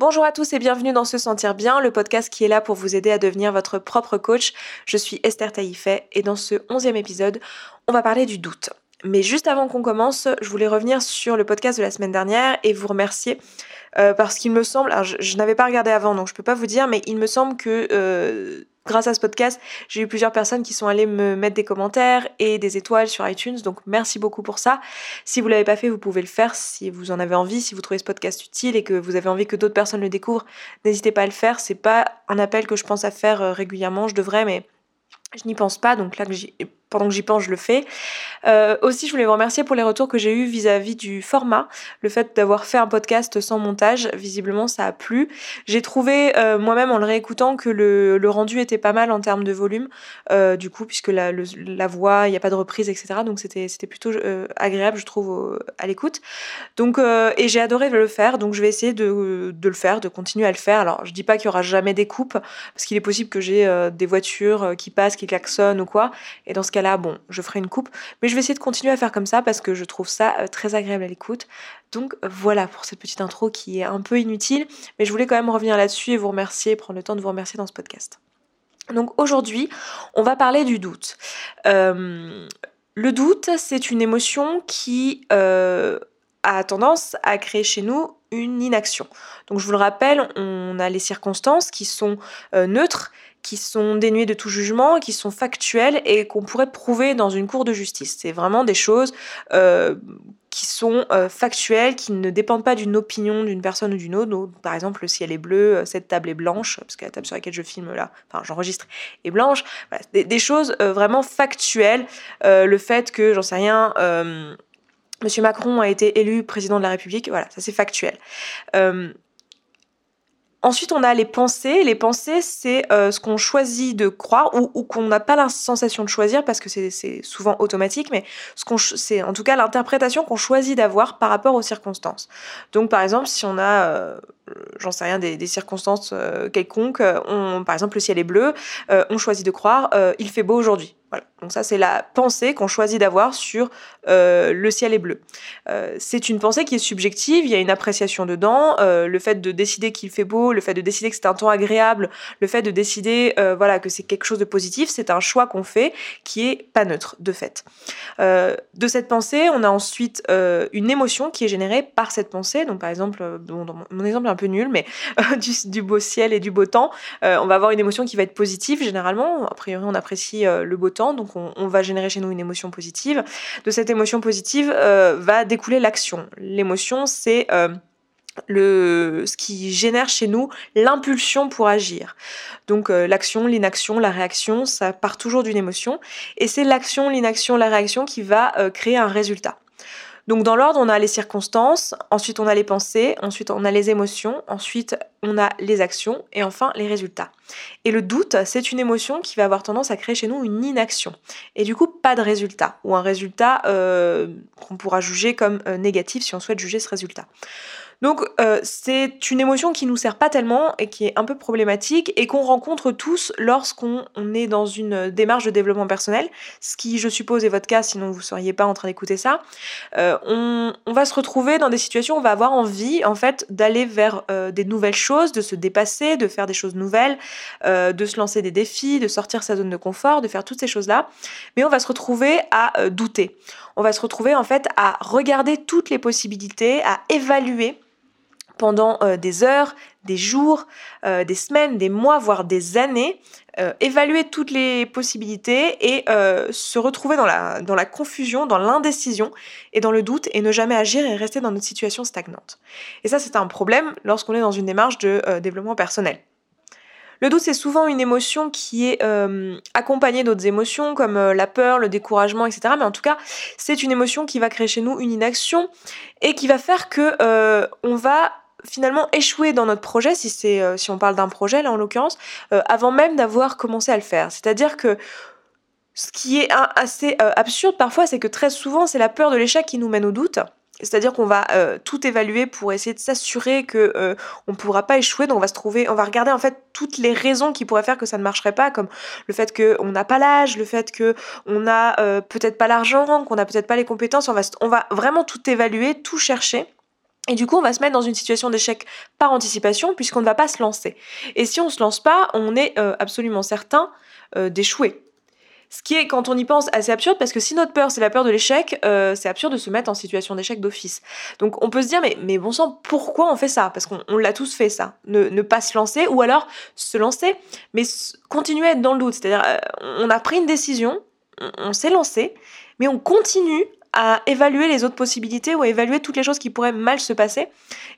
Bonjour à tous et bienvenue dans Se Sentir Bien, le podcast qui est là pour vous aider à devenir votre propre coach. Je suis Esther Taïfet et dans ce onzième épisode, on va parler du doute. Mais juste avant qu'on commence, je voulais revenir sur le podcast de la semaine dernière et vous remercier euh, parce qu'il me semble, alors je, n'avais pas regardé avant donc je peux pas vous dire, mais il me semble que euh, grâce à ce podcast, j'ai eu plusieurs personnes qui sont allées me mettre des commentaires et des étoiles sur iTunes. Donc merci beaucoup pour ça. Si vous l'avez pas fait, vous pouvez le faire si vous en avez envie, si vous trouvez ce podcast utile et que vous avez envie que d'autres personnes le découvrent, n'hésitez pas à le faire. C'est pas un appel que je pense à faire euh, régulièrement, je devrais, mais je n'y pense pas. Donc là, pendant que j'y pense, je le fais. Euh, aussi, je voulais vous remercier pour les retours que j'ai eus vis-à-vis du format. Le fait d'avoir fait un podcast sans montage, visiblement, ça a plu. J'ai trouvé euh, moi-même en le réécoutant que le, rendu était pas mal en termes de volume, euh, du coup, puisque la, voix, il n'y a pas de reprise, etc. Donc c'était plutôt agréable, je trouve, à l'écoute. Donc et j'ai adoré le faire, donc je vais essayer de, de, le faire, de continuer à le faire. Alors je dis pas qu'il y aura jamais des coupes, parce qu'il est possible que j'ai des voitures qui passent, qui klaxonnent ou quoi, et dans ce bon, je ferai une coupe, mais je vais essayer de continuer à faire comme ça parce que je trouve ça euh, très agréable à l'écoute. Donc voilà pour cette petite intro qui est un peu inutile, mais je voulais quand même revenir là-dessus et vous remercier, prendre le temps de vous remercier dans ce podcast. Donc aujourd'hui, on va parler du doute. Euh, le doute, c'est une émotion qui euh, a tendance à créer chez nous une inaction. Donc je vous le rappelle, on a les circonstances qui sont neutres qui sont dénués de tout jugement, qui sont factuels et qu'on pourrait prouver dans une cour de justice. C'est vraiment des choses euh, qui sont euh, factuelles, qui ne dépendent pas d'une opinion d'une personne ou d'une autre. Par exemple, le ciel est bleu, euh, cette table est blanche, parce que la table sur laquelle je filme là, enfin j'enregistre, est blanche. Des, choses vraiment factuelles. le fait que, j'en sais rien, Monsieur Macron a été élu président de la République, voilà, ça c'est factuel. Ensuite, on a les pensées. Les pensées, c'est euh, ce qu'on choisit de croire ou, qu'on n'a pas la sensation de choisir parce que c'est souvent automatique, mais ce c'est en tout cas l'interprétation qu'on choisit d'avoir par rapport aux circonstances. Donc, par exemple, si on a, euh, j'en sais rien, des, circonstances euh, quelconques, on, par exemple, le ciel est bleu, on choisit de croire, il fait beau aujourd'hui. Voilà. Donc ça, c'est la pensée qu'on choisit d'avoir sur euh, le ciel est bleu. Euh, c'est une pensée qui est subjective, il y a une appréciation dedans, euh, le fait de décider qu'il fait beau, le fait de décider que c'est un temps agréable, le fait de décider voilà que c'est quelque chose de positif, c'est un choix qu'on fait qui est pas neutre de fait. de cette pensée, on a ensuite une émotion qui est générée par cette pensée. Donc par exemple, bon, mon exemple est un peu nul, mais du, du, beau ciel et du beau temps, on va avoir une émotion qui va être positive généralement. A priori, on apprécie le beau temps, donc on, va générer chez nous une émotion positive. De cette émotion positive euh, va découler l'action. L'émotion, c'est euh, ce qui génère chez nous l'impulsion pour agir. Donc euh, l'action, l'inaction, la réaction, ça part toujours d'une émotion. Et c'est l'action, l'inaction, la réaction qui va créer un résultat. Donc dans l'ordre, on a les circonstances, ensuite on a les pensées, ensuite on a les émotions, ensuite on a les actions et enfin les résultats. Et le doute, c'est une émotion qui va avoir tendance à créer chez nous une inaction. Et du coup, pas de résultat, ou un résultat euh, qu'on pourra juger comme euh, négatif si on souhaite juger ce résultat. Donc euh, c'est une émotion qui nous sert pas tellement et qui est un peu problématique et qu'on rencontre tous lorsqu'on est dans une démarche de développement personnel, ce qui je suppose est votre cas, sinon vous seriez pas en train d'écouter ça. Euh, on, va se retrouver dans des situations où on va avoir envie en fait d'aller vers euh, des nouvelles choses, de se dépasser, de faire des choses nouvelles, de se lancer des défis, de sortir sa zone de confort, de faire toutes ces choses-là. Mais on va se retrouver à douter. On va se retrouver en fait à regarder toutes les possibilités, à évaluer pendant euh, des heures, des jours, euh, des semaines, des mois, voire des années, euh, évaluer toutes les possibilités et se retrouver dans la, dans la confusion, dans l'indécision et dans le doute et ne jamais agir et rester dans notre situation stagnante. Et ça, c'est un problème lorsqu'on est dans une démarche de développement personnel. Le doute, c'est souvent une émotion qui est accompagnée d'autres émotions comme la peur, le découragement, etc. Mais en tout cas, c'est une émotion qui va créer chez nous une inaction et qui va faire que on va finalement échouer dans notre projet, si, euh, si on parle d'un projet là en l'occurrence, euh, avant même d'avoir commencé à le faire. C'est-à-dire que ce qui est assez euh, absurde parfois, c'est que très souvent, c'est la peur de l'échec qui nous mène au doute. C'est-à-dire qu'on va tout évaluer pour essayer de s'assurer que on pourra pas échouer. Donc on va se trouver, on va regarder en fait toutes les raisons qui pourraient faire que ça ne marcherait pas, comme le fait qu'on n'a pas l'âge, le fait que on n'a peut-être pas l'argent, qu'on n'a peut-être pas les compétences. On va, on va vraiment tout évaluer, tout chercher Et du coup, on va se mettre dans une situation d'échec par anticipation puisqu'on ne va pas se lancer. Et si on ne se lance pas, on est euh, absolument certain euh, d'échouer. Ce qui est, quand on y pense, assez absurde parce que si notre peur, c'est la peur de l'échec, euh, c'est absurde de se mettre en situation d'échec d'office. Donc on peut se dire, mais, bon sang, pourquoi on fait ça? Parce qu'on l'a tous fait ça. Ne, pas se lancer ou alors se lancer, mais continuer à être dans le doute. C'est-à-dire, on a pris une décision, on s'est lancé, mais on continue à évaluer les autres possibilités ou à évaluer toutes les choses qui pourraient mal se passer.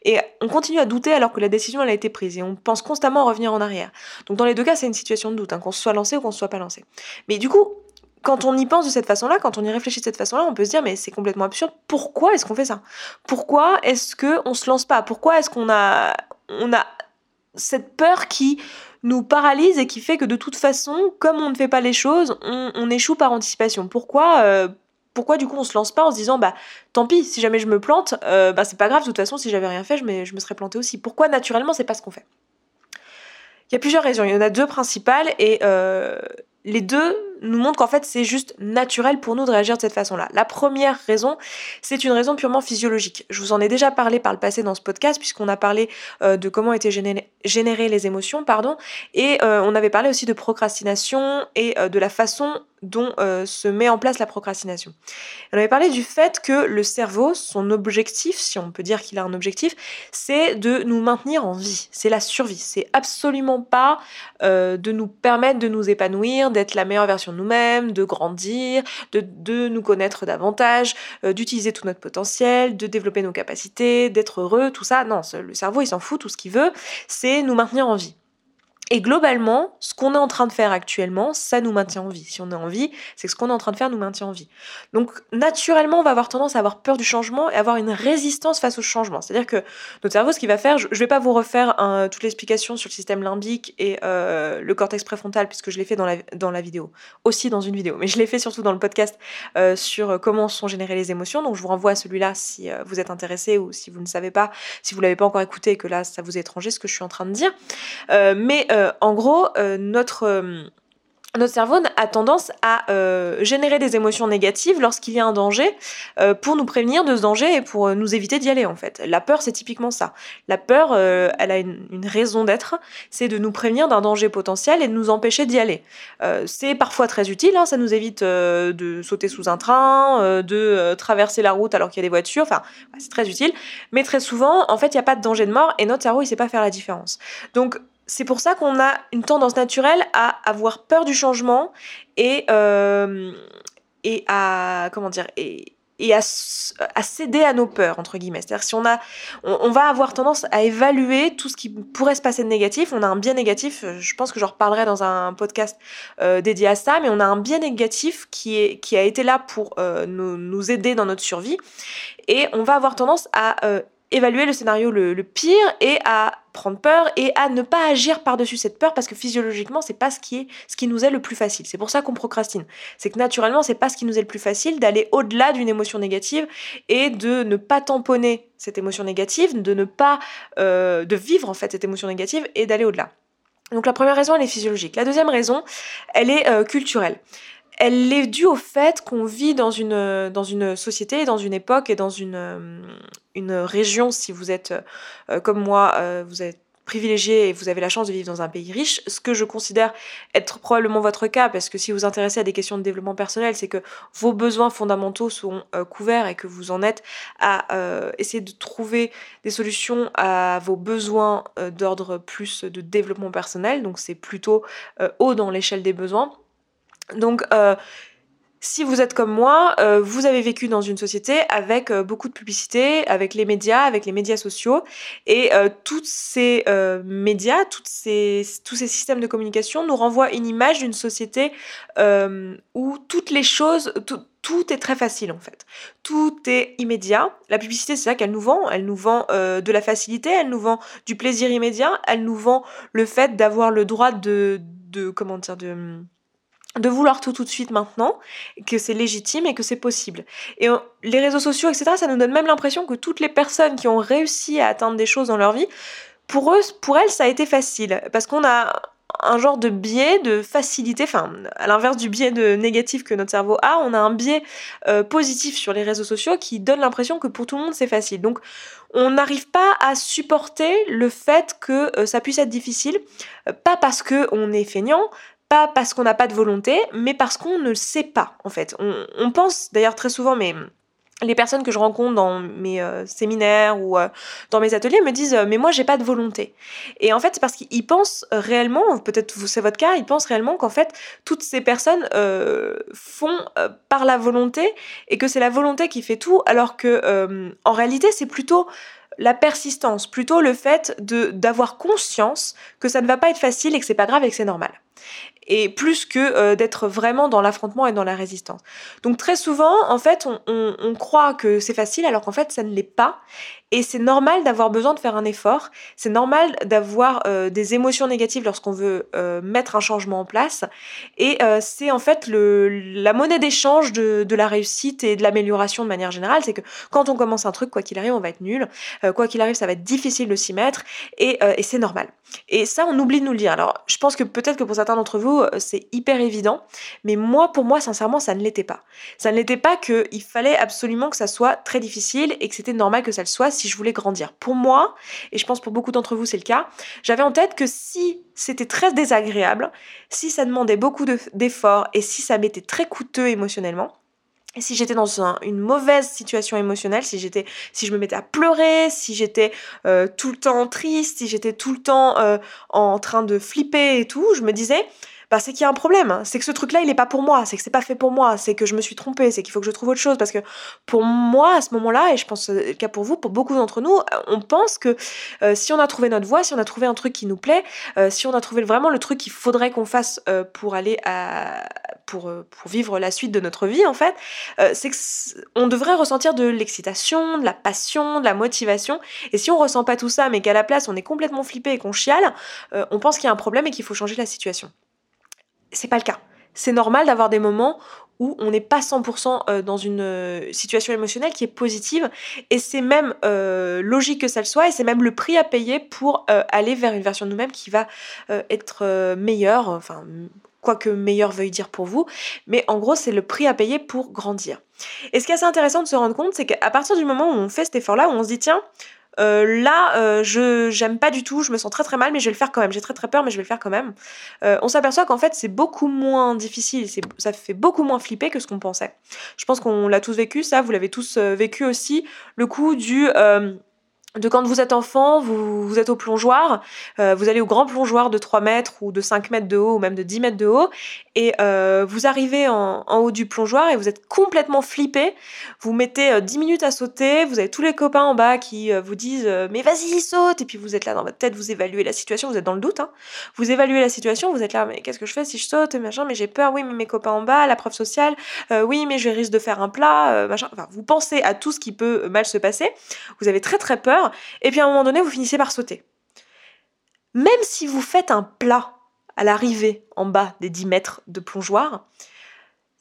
Et on continue à douter alors que la décision elle a été prise et on pense constamment à revenir en arrière. Donc dans les deux cas, c'est une situation de doute, hein, qu'on se soit lancé ou qu'on se soit pas lancé. Mais du coup, quand on y pense de cette façon-là, quand on y réfléchit de cette façon-là, on peut se dire mais c'est complètement absurde. Pourquoi est-ce qu'on fait ça? Pourquoi est-ce que on se lance pas? Pourquoi est-ce qu'on a on a cette peur qui nous paralyse et qui fait que de toute façon, comme on ne fait pas les choses, on, échoue par anticipation? Pourquoi euh, pourquoi du coup on se lance pas en se disant bah tant pis si jamais je me plante euh, bah c'est pas grave de toute façon si j'avais rien fait je me, je me serais planté aussi. Pourquoi naturellement c'est pas ce qu'on fait? Il y a plusieurs raisons. Il y en a deux principales et euh, les deux nous montrent qu'en fait c'est juste naturel pour nous de réagir de cette façon-là. La première raison, c'est une raison purement physiologique. Je vous en ai déjà parlé par le passé dans ce podcast puisqu'on a parlé euh, de comment étaient générées les émotions, pardon, et on avait parlé aussi de procrastination et de la façon dont euh, se met en place la procrastination. On avait parlé du fait que le cerveau, son objectif, si on peut dire qu'il a un objectif, c'est de nous maintenir en vie, c'est la survie. C'est absolument pas euh, de nous permettre de nous épanouir, d'être la meilleure version de nous-mêmes, de grandir, de, nous connaître davantage, euh, d'utiliser tout notre potentiel, de développer nos capacités, d'être heureux, tout ça. Non, le cerveau, il s'en fout, tout ce qu'il veut, c'est nous maintenir en vie. Et globalement, ce qu'on est en train de faire actuellement, ça nous maintient en vie. Si on est en vie, c'est que ce qu'on est en train de faire nous maintient en vie. Donc naturellement, on va avoir tendance à avoir peur du changement et avoir une résistance face au changement. C'est-à-dire que notre cerveau, ce qu'il va faire, je ne vais pas vous refaire toute l'explication sur le système limbique et euh, le cortex préfrontal, puisque je l'ai fait dans la, vidéo, aussi dans une vidéo, mais je l'ai fait surtout dans le podcast euh, sur comment sont générées les émotions. Donc je vous renvoie à celui-là si euh, vous êtes intéressé ou si vous ne savez pas, si vous l'avez pas encore écouté et que là ça vous est étranger ce que je suis en train de dire. mais en gros, euh, notre euh, notre cerveau a tendance à générer des émotions négatives lorsqu'il y a un danger pour nous prévenir de ce danger et pour nous éviter d'y aller en fait. La peur c'est typiquement ça. La peur, elle a une, raison d'être, c'est de nous prévenir d'un danger potentiel et de nous empêcher d'y aller. c'est parfois très utile, hein, ça nous évite de sauter sous un train, de traverser la route alors qu'il y a des voitures, enfin c'est très utile. Mais très souvent, en fait, il n'y a pas de danger de mort et notre cerveau il sait pas faire la différence. Donc c'est pour ça qu'on a une tendance naturelle à avoir peur du changement et, euh, et à comment dire et, et à, à, céder à nos peurs entre guillemets. C'est-à-dire si on a, on, va avoir tendance à évaluer tout ce qui pourrait se passer de négatif. On a un biais négatif. Je pense que j'en reparlerai dans un podcast euh, dédié à ça, mais on a un biais négatif qui est qui a été là pour euh, nous, nous aider dans notre survie et on va avoir tendance à évaluer le scénario le, pire et à prendre peur et à ne pas agir par-dessus cette peur parce que physiologiquement c'est pas ce qui est ce qui nous est le plus facile. C'est pour ça qu'on procrastine. C'est que naturellement c'est pas ce qui nous est le plus facile d'aller au-delà d'une émotion négative et de ne pas tamponner cette émotion négative, de ne pas euh, de vivre en fait cette émotion négative et d'aller au-delà. Donc la première raison elle est physiologique. La deuxième raison elle est euh, culturelle elle est due au fait qu'on vit dans une, dans une société, dans une époque et dans une, une région, si vous êtes euh, comme moi, euh, vous êtes privilégié et vous avez la chance de vivre dans un pays riche, ce que je considère être probablement votre cas, parce que si vous vous intéressez à des questions de développement personnel, c'est que vos besoins fondamentaux sont euh, couverts et que vous en êtes à essayer de trouver des solutions à vos besoins d'ordre plus de développement personnel, donc c'est plutôt haut dans l'échelle des besoins. Donc, euh, si vous êtes comme moi, euh, vous avez vécu dans une société avec euh, beaucoup de publicité, avec les médias, avec les médias sociaux, et tous ces médias, toutes ces, tous ces systèmes de communication nous renvoient une image d'une société où toutes les choses, tout, est très facile en fait. Tout est immédiat. La publicité, c'est ça qu'elle nous vend. Elle nous vend de la facilité, elle nous vend du plaisir immédiat, elle nous vend le fait d'avoir le droit de, de comment dire, de de vouloir tout tout de suite maintenant, que c'est légitime et que c'est possible. Et les réseaux sociaux, etc., ça nous donne même l'impression que toutes les personnes qui ont réussi à atteindre des choses dans leur vie, pour eux, pour elles, ça a été facile. Parce qu'on a un genre de biais de facilité, enfin à l'inverse du biais de négatif que notre cerveau a, on a un biais euh, positif sur les réseaux sociaux qui donne l'impression que pour tout le monde c'est facile. Donc on n'arrive pas à supporter le fait que euh, ça puisse être difficile, euh, pas parce que on est feignant, pas parce qu'on n'a pas de volonté, mais parce qu'on ne sait pas en fait. On, pense d'ailleurs très souvent, mais les personnes que je rencontre dans mes euh, séminaires ou euh, dans mes ateliers me disent euh, mais moi j'ai pas de volonté et en fait c'est parce qu'ils pensent réellement peut-être c'est votre cas ils pensent réellement qu'en fait toutes ces personnes font par la volonté et que c'est la volonté qui fait tout alors que en réalité c'est plutôt la persistance, plutôt le fait d'avoir conscience que ça ne va pas être facile et que c'est pas grave et que c'est normal et plus que euh, d'être vraiment dans l'affrontement et dans la résistance. Donc très souvent, en fait, on, croit que c'est facile alors qu'en fait, ça ne l'est pas. Et c'est normal d'avoir besoin de faire un effort, c'est normal d'avoir euh, des émotions négatives lorsqu'on veut euh, mettre un changement en place. Et euh, c'est en fait la monnaie d'échange de, de, la réussite et de l'amélioration de manière générale. C'est que quand on commence un truc, quoi qu'il arrive, on va être nul. quoi qu'il arrive, ça va être difficile de s'y mettre. Et, et c'est normal. Et ça, on oublie de nous le dire. Alors, je pense que peut-être que pour certains d'entre vous, c'est hyper évident. Mais moi, pour moi, sincèrement, ça ne l'était pas. Ça ne l'était pas qu'il fallait absolument que ça soit très difficile et que c'était normal que ça le soit si je voulais grandir. Pour moi, et je pense pour beaucoup d'entre vous c'est le cas, j'avais en tête que si c'était très désagréable, si ça demandait beaucoup d'efforts et si ça m'était très coûteux émotionnellement, si j'étais dans une mauvaise situation émotionnelle, si j'étais, si je me mettais à pleurer, si j'étais euh, tout le temps triste, si j'étais tout le temps euh, en train de flipper et tout, je me disais, bah, c'est qu'il y a un problème. C'est que ce truc-là, il est pas pour moi. C'est que c'est pas fait pour moi. C'est que je me suis trompée. C'est qu'il faut que je trouve autre chose. Parce que pour moi, à ce moment-là, et je pense le cas pour vous, pour beaucoup d'entre nous, on pense que euh, si on a trouvé notre voie, si on a trouvé un truc qui nous plaît, euh, si on a trouvé vraiment le truc qu'il faudrait qu'on fasse euh, pour aller pour vivre la suite de notre vie, en fait, c'est qu'on devrait ressentir de l'excitation, de la passion, de la motivation. Et si on ressent pas tout ça, mais qu'à la place, on est complètement flippé et qu'on chiale, on pense qu'il y a un problème et qu'il faut changer la situation c'est pas le cas. C'est normal d'avoir des moments où on n'est pas 100% euh, dans une euh, situation émotionnelle qui est positive et c'est même euh, logique que ça le soit et c'est même le prix à payer pour aller vers une version de nous-mêmes qui va être meilleure, enfin quoi que meilleur veuille dire pour vous, mais en gros c'est le prix à payer pour grandir. Et ce qui est assez intéressant de se rendre compte, c'est qu'à partir du moment où on fait cet effort-là, où on se dit tiens, euh, là, euh, je j'aime pas du tout, je me sens très très mal, mais je vais le faire quand même. J'ai très très peur, mais je vais le faire quand même. Euh, on s'aperçoit qu'en fait, c'est beaucoup moins difficile, c'est ça fait beaucoup moins flipper que ce qu'on pensait. Je pense qu'on l'a tous vécu, ça, vous l'avez tous vécu aussi, le coup du de quand vous êtes enfant, vous, vous êtes au plongeoir, euh, vous allez au grand plongeoir de 3 mètres ou de 5 mètres de haut ou même de 10 mètres de haut, et euh, vous arrivez en, haut du plongeoir et vous êtes complètement flippé, vous mettez euh, 10 minutes à sauter, vous avez tous les copains en bas qui euh, vous disent mais vas-y saute, et puis vous êtes là dans votre tête, vous évaluez la situation, vous êtes dans le doute, hein. vous évaluez la situation, vous êtes là mais qu'est-ce que je fais si je saute, machin, mais j'ai peur, oui mais mes copains en bas, la preuve sociale, oui mais je risque de faire un plat, machin, enfin vous pensez à tout ce qui peut mal se passer, vous avez très très peur, et puis à un moment donné, vous finissez par sauter. Même si vous faites un plat à l'arrivée en bas des 10 mètres de plongeoir,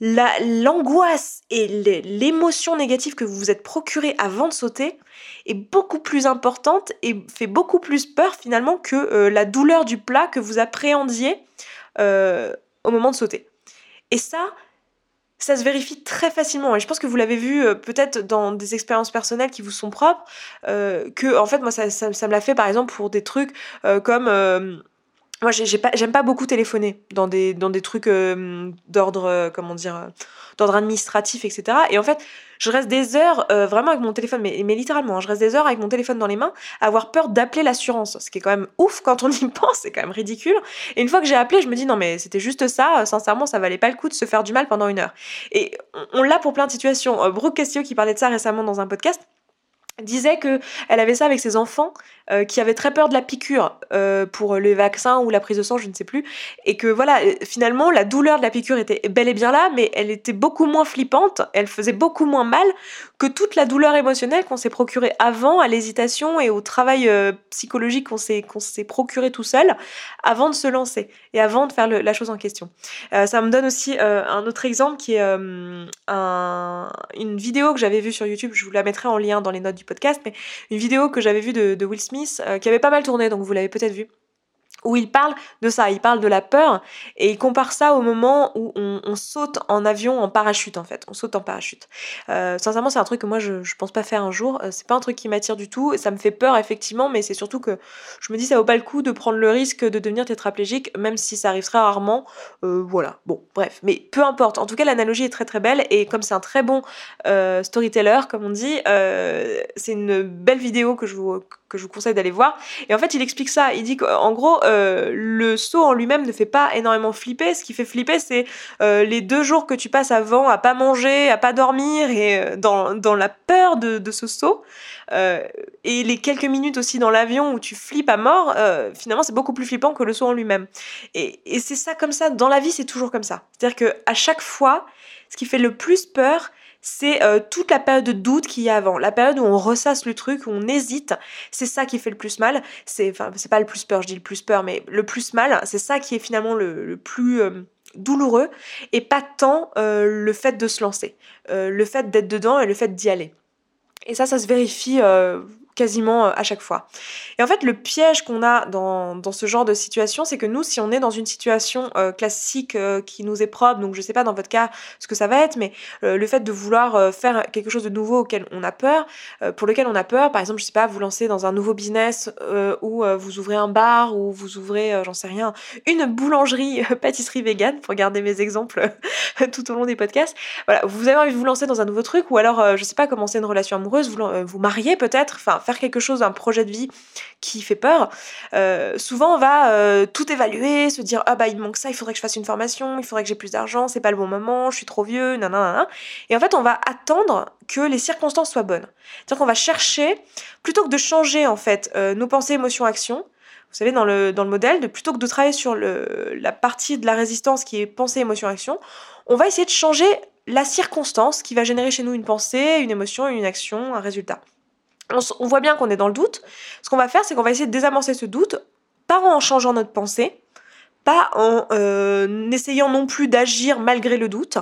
l'angoisse et l'émotion négative que vous vous êtes procurée avant de sauter est beaucoup plus importante et fait beaucoup plus peur finalement que euh, la douleur du plat que vous appréhendiez euh, au moment de sauter. Et ça, ça se vérifie très facilement. Et je pense que vous l'avez vu euh, peut-être dans des expériences personnelles qui vous sont propres, euh, que en fait moi ça, ça, me l'a fait par exemple pour des trucs euh, comme moi j'ai pas j'aime pas beaucoup téléphoner dans des dans des trucs d'ordre comment dire d'ordre administratif etc. Et en fait je reste des heures euh, vraiment avec mon téléphone, mais, mais littéralement, hein, je reste des heures avec mon téléphone dans les mains, à avoir peur d'appeler l'assurance, ce qui est quand même ouf quand on y pense, c'est quand même ridicule. Et une fois que j'ai appelé, je me dis non mais c'était juste ça, sincèrement, ça valait pas le coup de se faire du mal pendant une heure. Et on, l'a pour plein de situations. Euh, Brooke Castillo qui parlait de ça récemment dans un podcast disait que elle avait ça avec ses enfants euh, qui avaient très peur de la piqûre euh, pour les vaccins ou la prise de sang, je ne sais plus, et que voilà, finalement la douleur de la piqûre était bel et bien là, mais elle était beaucoup moins flippante, elle faisait beaucoup moins mal que toute la douleur émotionnelle qu'on s'est procurée avant à l'hésitation et au travail euh, psychologique qu'on s'est qu'on s'est procuré tout seul avant de se lancer et avant de faire la chose en question. ça me donne aussi un autre exemple qui est un, une vidéo que j'avais vue sur YouTube, je vous la mettrai en lien dans les notes du mais une vidéo que j'avais vue de, Will Smith euh, qui avait pas mal tourné, donc vous l'avez peut-être vu où il parle de ça, il parle de la peur et il compare ça au moment où on, saute en avion en parachute en fait, on saute en parachute. Euh, sincèrement, c'est un truc que moi je, je pense pas faire un jour, euh, c'est pas un truc qui m'attire du tout, ça me fait peur effectivement, mais c'est surtout que je me dis ça vaut pas le coup de prendre le risque de devenir tétraplégique, même si ça arrive très rarement. Euh, voilà, bon, bref, mais peu importe. En tout cas, l'analogie est très très belle et comme c'est un très bon storyteller, comme on dit, c'est une belle vidéo que je vous que je vous conseille d'aller voir. Et en fait, il explique ça. Il dit qu'en gros, euh, le saut en lui-même ne fait pas énormément flipper. Ce qui fait flipper, c'est euh, les deux jours que tu passes avant à pas manger, à pas dormir et euh, dans, dans, la peur de, ce saut. et les quelques minutes aussi dans l'avion où tu flippes à mort, finalement, c'est beaucoup plus flippant que le saut en lui-même. Et, et c'est ça comme ça. Dans la vie, c'est toujours comme ça. C'est-à-dire qu'à chaque fois, ce qui fait le plus peur, c'est euh, toute la période de doute qu'il y a avant, la période où on ressasse le truc, où on hésite, c'est ça qui fait le plus mal. C'est, enfin, c'est pas le plus peur, je dis le plus peur, mais le plus mal, c'est ça qui est finalement le, plus euh, douloureux, et pas tant euh, le fait de se lancer, le fait d'être dedans et le fait d'y aller. Et ça, ça se vérifie quasiment euh, à chaque fois. Et en fait, le piège qu'on a dans, dans, ce genre de situation, c'est que nous, si on est dans une situation euh, classique euh, qui nous est propre, donc je sais pas dans votre cas ce que ça va être, mais le fait de vouloir faire quelque chose de nouveau auquel on a peur, pour lequel on a peur, par exemple, je sais pas, vous lancer dans un nouveau business ou vous ouvrez un bar ou vous ouvrez, j'en sais rien, une boulangerie, pâtisserie vegan, pour garder mes exemples tout au long des podcasts. Voilà, vous avez envie de vous lancer dans un nouveau truc ou alors, je sais pas, commencer une relation amoureuse, vous, vous marier peut-être, enfin faire quelque chose, un projet de vie qui fait peur, euh, souvent on va euh, tout évaluer, se dire ah bah il me manque ça, il faudrait que je fasse une formation, il faudrait que j'ai plus d'argent, c'est pas le bon moment, je suis trop vieux, nanana. Et en fait on va attendre que les circonstances soient bonnes. C'est-à-dire qu'on va chercher, plutôt que de changer en fait euh, nos pensées, émotions, actions, vous savez, dans le, dans le modèle, de, plutôt que de travailler sur le, la partie de la résistance qui est pensée, émotion, action, on va essayer de changer la circonstance qui va générer chez nous une pensée, une émotion, une action, un résultat on, voit bien qu'on est dans le doute. Ce qu'on va faire, c'est qu'on va essayer de désamorcer ce doute, pas en changeant notre pensée, pas en euh, essayant non plus d'agir malgré le doute.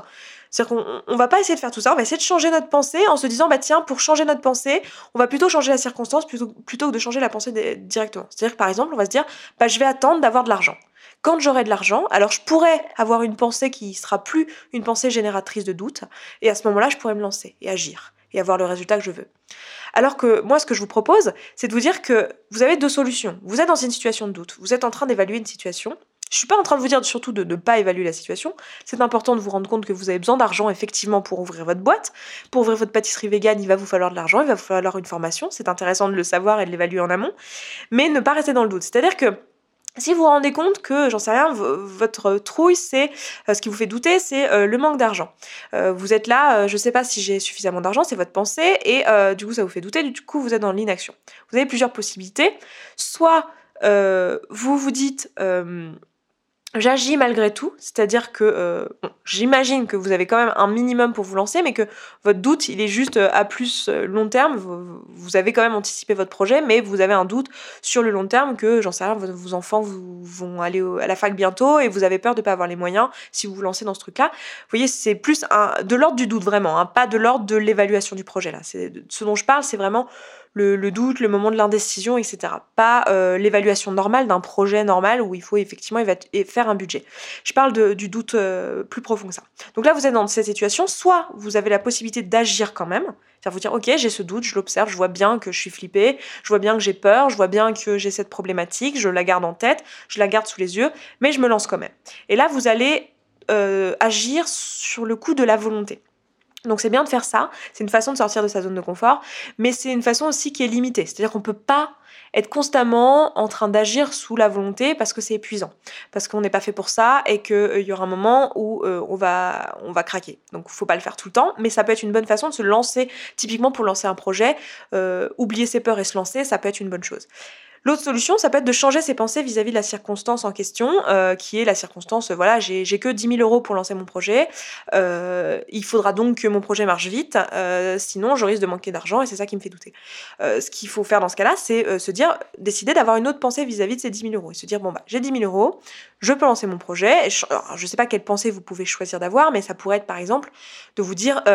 C'est-à-dire qu'on on va pas essayer de faire tout ça, on va essayer de changer notre pensée en se disant, bah tiens, pour changer notre pensée, on va plutôt changer la circonstance plutôt, plutôt que de changer la pensée directement. C'est-à-dire que par exemple, on va se dire, bah je vais attendre d'avoir de l'argent. Quand j'aurai de l'argent, alors je pourrais avoir une pensée qui sera plus une pensée génératrice de doute, et à ce moment-là, je pourrais me lancer et agir et avoir le résultat que je veux. Alors que moi, ce que je vous propose, c'est de vous dire que vous avez deux solutions. Vous êtes dans une situation de doute, vous êtes en train d'évaluer une situation. Je suis pas en train de vous dire surtout de ne pas évaluer la situation. C'est important de vous rendre compte que vous avez besoin d'argent effectivement pour ouvrir votre boîte. Pour ouvrir votre pâtisserie vegan, il va vous falloir de l'argent, il va vous falloir une formation. C'est intéressant de le savoir et de l'évaluer en amont. Mais ne pas rester dans le doute. C'est-à-dire que si vous vous rendez compte que, j'en sais rien, votre trouille, c'est euh, ce qui vous fait douter, c'est euh, le manque d'argent. Euh, vous êtes là, je ne sais pas si j'ai suffisamment d'argent, c'est votre pensée, et du coup ça vous fait douter, du coup vous êtes dans l'inaction. Vous avez plusieurs possibilités. Soit vous vous dites J'agis malgré tout, c'est-à-dire que euh, j'imagine que vous avez quand même un minimum pour vous lancer, mais que votre doute, il est juste euh, à plus euh, long terme. Vous, avez quand même anticipé votre projet, mais vous avez un doute sur le long terme que, j'en sais rien, vos, enfants vont aller à la fac bientôt et vous avez peur de ne pas avoir les moyens si vous vous lancez dans ce truc-là. Vous voyez, c'est plus de l'ordre du doute vraiment, hein, pas de l'ordre de l'évaluation du projet là. C'est ce dont je parle, c'est vraiment le, doute, le moment de l'indécision, etc. Pas euh, l'évaluation normale d'un projet normal où il faut effectivement faire un budget. Je parle du doute euh, plus profond que ça. Donc là, vous êtes dans cette situation, soit vous avez la possibilité d'agir quand même, c'est-à-dire vous dire, ok, j'ai ce doute, je l'observe, je vois bien que je suis flippée, je vois bien que j'ai peur, je vois bien que j'ai cette problématique, je la garde en tête, je la garde sous les yeux, mais je me lance quand même. Et là, vous allez euh, agir sur le coup de la volonté. Donc c'est bien de faire ça, c'est une façon de sortir de sa zone de confort, mais c'est une façon aussi qui est limitée. C'est-à-dire qu'on ne peut pas être constamment en train d'agir sous la volonté parce que c'est épuisant, parce qu'on n'est pas fait pour ça et qu'il euh, y aura un moment où euh, on, va, on va craquer. Donc il faut pas le faire tout le temps, mais ça peut être une bonne façon de se lancer, typiquement pour lancer un projet, euh, oublier ses peurs et se lancer, ça peut être une bonne chose. L'autre solution, ça peut être de changer ses pensées vis-à-vis de la circonstance en question, euh, qui est la circonstance, voilà, j'ai que 10 000 euros pour lancer mon projet, euh, il faudra donc que mon projet marche vite, euh, sinon je risque de manquer d'argent et c'est ça qui me fait douter. ce qu'il faut faire dans ce cas-là, c'est se dire, décider d'avoir une autre pensée vis-à-vis de ces 10 000 euros et se dire, bon bah j'ai 10 000 euros, je peux lancer mon projet, je, ne sais pas quelle pensée vous pouvez choisir d'avoir, mais ça pourrait être par exemple de vous dire...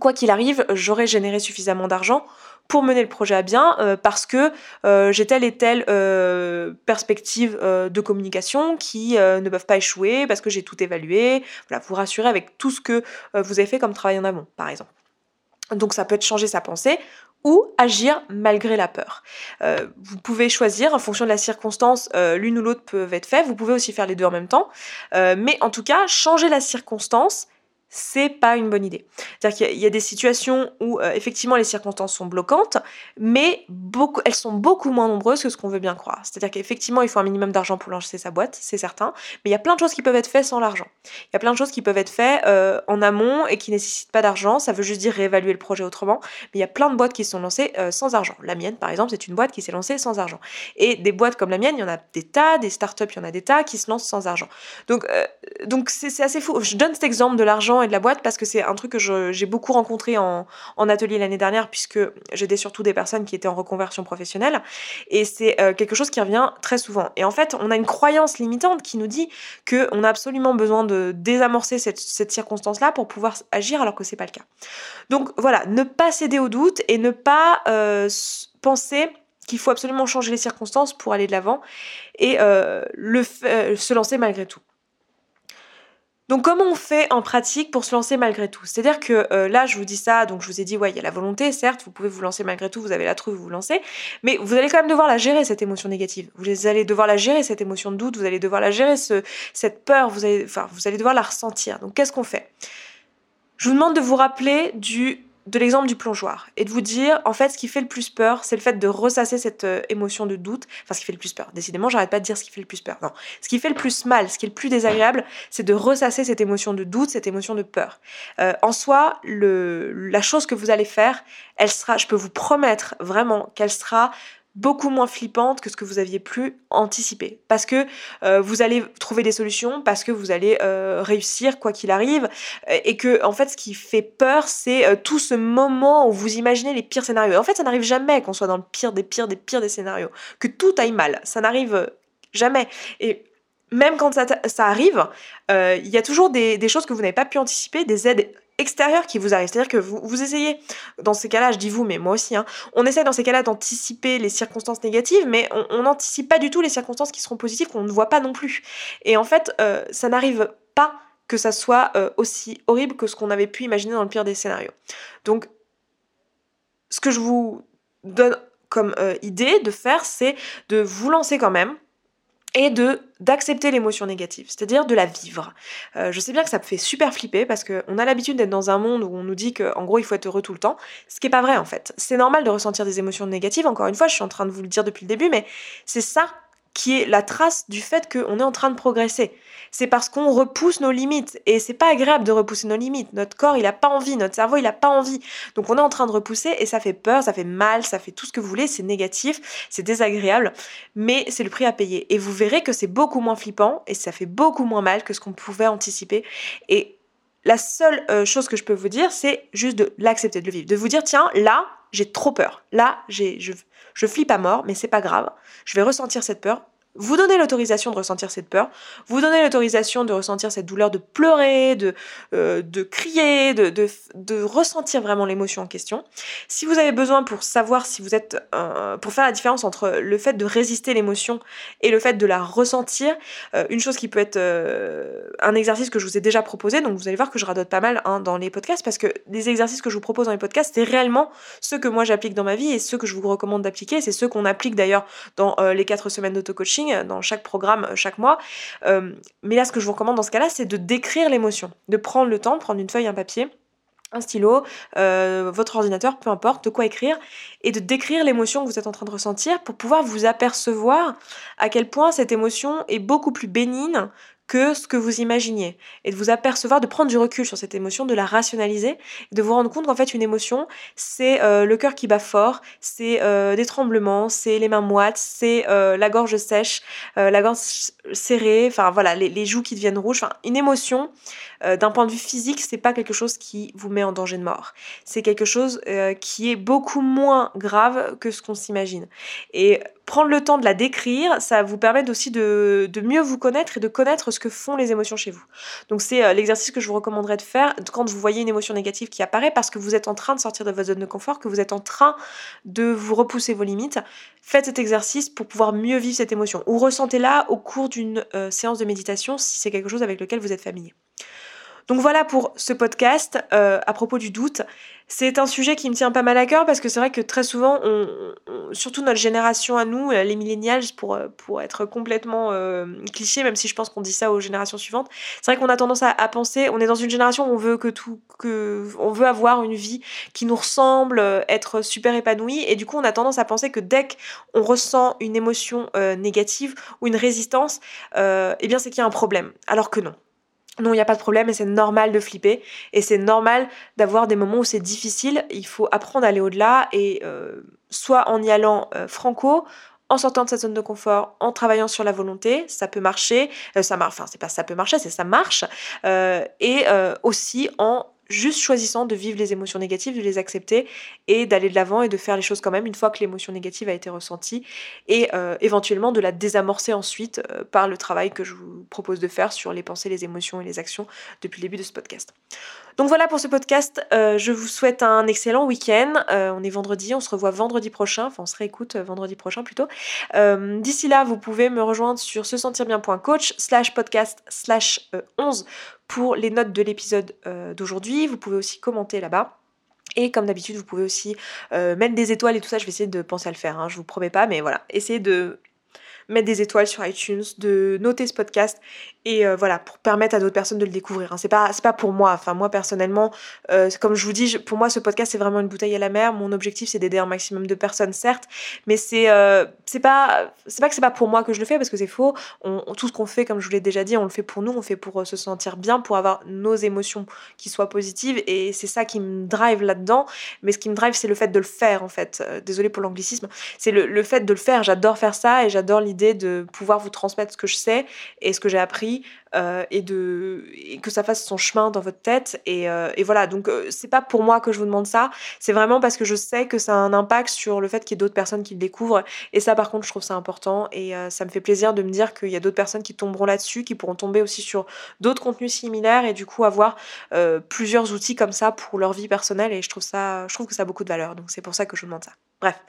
quoi qu'il arrive, j'aurai généré suffisamment d'argent pour mener le projet à bien euh, parce que euh, j'ai telle et telle euh, perspective de communication qui ne peuvent pas échouer parce que j'ai tout évalué. Voilà, vous rassurer avec tout ce que vous avez fait comme travail en amont, par exemple. Donc ça peut être changer sa pensée ou agir malgré la peur. vous pouvez choisir en fonction de la circonstance, l'une ou l'autre peut être fait. Vous pouvez aussi faire les deux en même temps. mais en tout cas, changer la circonstance, c'est pas une bonne idée. C'est-à-dire qu'il y, a des situations où euh, effectivement les circonstances sont bloquantes, mais beaucoup, elles sont beaucoup moins nombreuses que ce qu'on veut bien croire. C'est-à-dire qu'effectivement il faut un minimum d'argent pour lancer sa boîte, c'est certain, mais il y a plein de choses qui peuvent être faites sans l'argent. Il y a plein de choses qui peuvent être faites euh, en amont et qui nécessitent pas d'argent. Ça veut juste dire réévaluer le projet autrement. Mais il y a plein de boîtes qui sont lancées euh, sans argent. La mienne, par exemple, c'est une boîte qui s'est lancée sans argent. Et des boîtes comme la mienne, il y en a des tas, des startups, il y en a des tas qui se lancent sans argent. Donc, donc c'est assez fou. Je donne cet exemple de l'argent de la boîte parce que c'est un truc que j'ai beaucoup rencontré en, atelier l'année dernière puisque j'aidais surtout des personnes qui étaient en reconversion professionnelle et c'est euh, quelque chose qui revient très souvent. Et en fait, on a une croyance limitante qui nous dit qu'on a absolument besoin de désamorcer cette, circonstance-là pour pouvoir agir alors que c'est pas le cas. Donc voilà, ne pas céder au doute et ne pas euh, penser qu'il faut absolument changer les circonstances pour aller de l'avant et euh, le, se lancer malgré tout. Donc comment on fait en pratique pour se lancer malgré tout? C'est-à-dire que euh, là, je vous dis ça, donc je vous ai dit, ouais, il y a la volonté, certes, vous pouvez vous lancer malgré tout, vous avez la trouille, vous vous lancez, mais vous allez quand même devoir la gérer, cette émotion négative. Vous allez devoir la gérer, cette émotion de doute, vous allez devoir la gérer, ce, cette peur, vous allez, vous allez devoir la ressentir. Donc qu'est-ce qu'on fait? Je vous demande de vous rappeler du de l'exemple du plongeoir et de vous dire en fait ce qui fait le plus peur c'est le fait de ressasser cette euh, émotion de doute enfin ce qui fait le plus peur. Décidément j'arrête pas de dire ce qui fait le plus peur. Non. Ce qui fait le plus mal ce qui est le plus désagréable c'est de ressasser cette émotion de doute cette émotion de peur. Euh, en soi le la chose que vous allez faire elle sera je peux vous promettre vraiment qu'elle sera beaucoup moins flippante que ce que vous aviez plus anticipé. Parce que euh, vous allez trouver des solutions, parce que vous allez euh, réussir quoi qu'il arrive, euh, et que en fait ce qui fait peur, c'est tout ce moment où vous imaginez les pires scénarios. en fait, ça n'arrive jamais qu'on soit dans le pire des pires des pires des scénarios, que tout aille mal. Ça n'arrive jamais. Et même quand ça, ça arrive, il y a toujours des, des choses que vous n'avez pas pu anticiper, des aides extérieur qui vous arrive. C'est-à-dire que vous, vous essayez, dans ces cas-là, je dis vous, mais moi aussi, hein, on essaie dans ces cas-là d'anticiper les circonstances négatives, mais on n'anticipe pas du tout les circonstances qui seront positives qu'on ne voit pas non plus. Et en fait, euh, ça n'arrive pas que ça soit euh, aussi horrible que ce qu'on avait pu imaginer dans le pire des scénarios. Donc, ce que je vous donne comme euh, idée de faire, c'est de vous lancer quand même, et de d'accepter l'émotion négative, c'est-à-dire de la vivre. Euh, je sais bien que ça me fait super flipper parce qu'on a l'habitude d'être dans un monde où on nous dit qu'en gros il faut être heureux tout le temps, ce qui est pas vrai en fait. C'est normal de ressentir des émotions négatives, encore une fois, je suis en train de vous le dire depuis le début, mais c'est ça qui est la trace du fait qu'on est en train de progresser. C'est parce qu'on repousse nos limites et c'est pas agréable de repousser nos limites. Notre corps, il a pas envie, notre cerveau, il a pas envie. Donc on est en train de repousser et ça fait peur, ça fait mal, ça fait tout ce que vous voulez, c'est négatif, c'est désagréable, mais c'est le prix à payer. Et vous verrez que c'est beaucoup moins flippant et ça fait beaucoup moins mal que ce qu'on pouvait anticiper. Et la seule euh, chose que je peux vous dire, c'est juste de l'accepter, de le vivre, de vous dire tiens, là, j'ai trop peur. Là, j'ai je je flippe à mort, mais c'est pas grave. Je vais ressentir cette peur. Vous donnez l'autorisation de ressentir cette peur, vous donnez l'autorisation de ressentir cette douleur, de pleurer, de, euh, de crier, de, de, ressentir vraiment l'émotion en question. Si vous avez besoin pour savoir si vous êtes, euh, pour faire la différence entre le fait de résister l'émotion et le fait de la ressentir, euh, une chose qui peut être un exercice que je vous ai déjà proposé, donc vous allez voir que je radote pas mal hein, dans les podcasts parce que les exercices que je vous propose dans les podcasts, c'est réellement ceux que moi j'applique dans ma vie et ceux que je vous recommande d'appliquer. C'est ceux qu'on applique d'ailleurs dans les 4 semaines d'auto-coaching dans chaque programme euh, chaque mois. Euh, mais là, ce que je vous recommande dans ce cas-là, c'est de décrire l'émotion, de prendre le temps, prendre une feuille, un papier un stylo, euh, votre ordinateur, peu importe, de quoi écrire, et de décrire l'émotion que vous êtes en train de ressentir pour pouvoir vous apercevoir à quel point cette émotion est beaucoup plus bénigne que ce que vous imaginiez et de vous apercevoir, de prendre du recul sur cette émotion, de la rationaliser de vous rendre compte qu'en fait une émotion c'est euh, le cœur qui bat fort, c'est euh, des tremblements, c'est les mains moites, c'est euh, la gorge sèche, la gorge serrée, enfin voilà les, les, joues qui deviennent rouges, enfin une émotion d'un point de vue physique c'est pas quelque chose qui vous met en danger de mort, c'est quelque chose qui est beaucoup moins grave que ce qu'on s'imagine. Et prendre le temps de la décrire, ça vous permet aussi de, mieux vous connaître et de connaître ce que font les émotions chez vous. Donc c'est euh, l'exercice que je vous recommanderais de faire quand vous voyez une émotion négative qui apparaît parce que vous êtes en train de sortir de votre zone de confort, que vous êtes en train de vous repousser vos limites. Faites cet exercice pour pouvoir mieux vivre cette émotion ou ressentez-la au cours d'une euh, séance de méditation si c'est quelque chose avec lequel vous êtes familier. Donc voilà pour ce podcast euh, à propos du doute. C'est un sujet qui me tient pas mal à cœur parce que c'est vrai que très souvent, surtout notre génération à nous, euh, les millennials, pour, euh, pour être complètement cliché, même si je pense qu'on dit ça aux générations suivantes, c'est vrai qu'on a tendance à, penser, on est dans une génération où on veut que tout, que on veut avoir une vie qui nous ressemble, être super épanouie, et du coup on a tendance à penser que dès qu'on ressent une émotion négative ou une résistance, eh bien c'est qu'il y a un problème, alors que non. Non, il n'y a pas de problème et c'est normal de flipper et c'est normal d'avoir des moments où c'est difficile. Il faut apprendre à aller au-delà et euh, soit en y allant euh, franco, en sortant de sa zone de confort, en travaillant sur la volonté, ça peut marcher. Euh, ça marche, enfin c'est pas ça peut marcher, c'est ça marche. et aussi en juste choisissant de vivre les émotions négatives, de les accepter et d'aller de l'avant et de faire les choses quand même une fois que l'émotion négative a été ressentie et euh, éventuellement de la désamorcer ensuite euh, par le travail que je vous propose de faire sur les pensées, les émotions et les actions depuis le début de ce podcast. Donc voilà pour ce podcast, euh, je vous souhaite un excellent week-end. on est vendredi, on se revoit vendredi prochain, enfin on se réécoute vendredi prochain plutôt. D'ici là, vous pouvez me rejoindre sur se sentir bien.coach slash podcast slash 11 pour les notes de l'épisode euh, d'aujourd'hui. Vous pouvez aussi commenter là-bas. Et comme d'habitude, vous pouvez aussi euh, mettre des étoiles et tout ça. Je vais essayer de penser à le faire. Hein, je vous promets pas, mais voilà. Essayez de mettre des étoiles sur iTunes, de noter ce podcast et euh, voilà pour permettre à d'autres personnes de le découvrir. Hein. C'est pas c'est pas pour moi. Enfin moi personnellement, euh, comme je vous dis, pour moi ce podcast c'est vraiment une bouteille à la mer. Mon objectif c'est d'aider un maximum de personnes certes, mais c'est euh, c'est pas c'est pas que c'est pas pour moi que je le fais parce que c'est faux. Tout ce qu'on fait comme je vous l'ai déjà dit, on le fait pour nous, on fait pour se sentir bien, pour avoir nos émotions qui soient positives et c'est ça qui me drive là-dedans. Mais ce qui me drive c'est le fait de le faire en fait. désolé pour l'anglicisme, c'est le, le fait de le faire. J'adore faire ça et j'adore l'idée de pouvoir vous transmettre ce que je sais et ce que j'ai appris euh, et, de, que ça fasse son chemin dans votre tête. Et, euh, voilà, donc euh, c'est pas pour moi que je vous demande ça, c'est vraiment parce que je sais que ça a un impact sur le fait qu'il y ait d'autres personnes qui le découvrent. Et ça, par contre, je trouve ça important et ça me fait plaisir de me dire qu'il y a d'autres personnes qui tomberont là-dessus, qui pourront tomber aussi sur d'autres contenus similaires et du coup avoir plusieurs outils comme ça pour leur vie personnelle. Et je trouve, ça, je trouve que ça a beaucoup de valeur, donc c'est pour ça que je vous demande ça. Bref,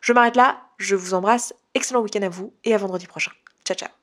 je m'arrête là, je vous embrasse, excellent week-end à vous et à vendredi prochain. Ciao ciao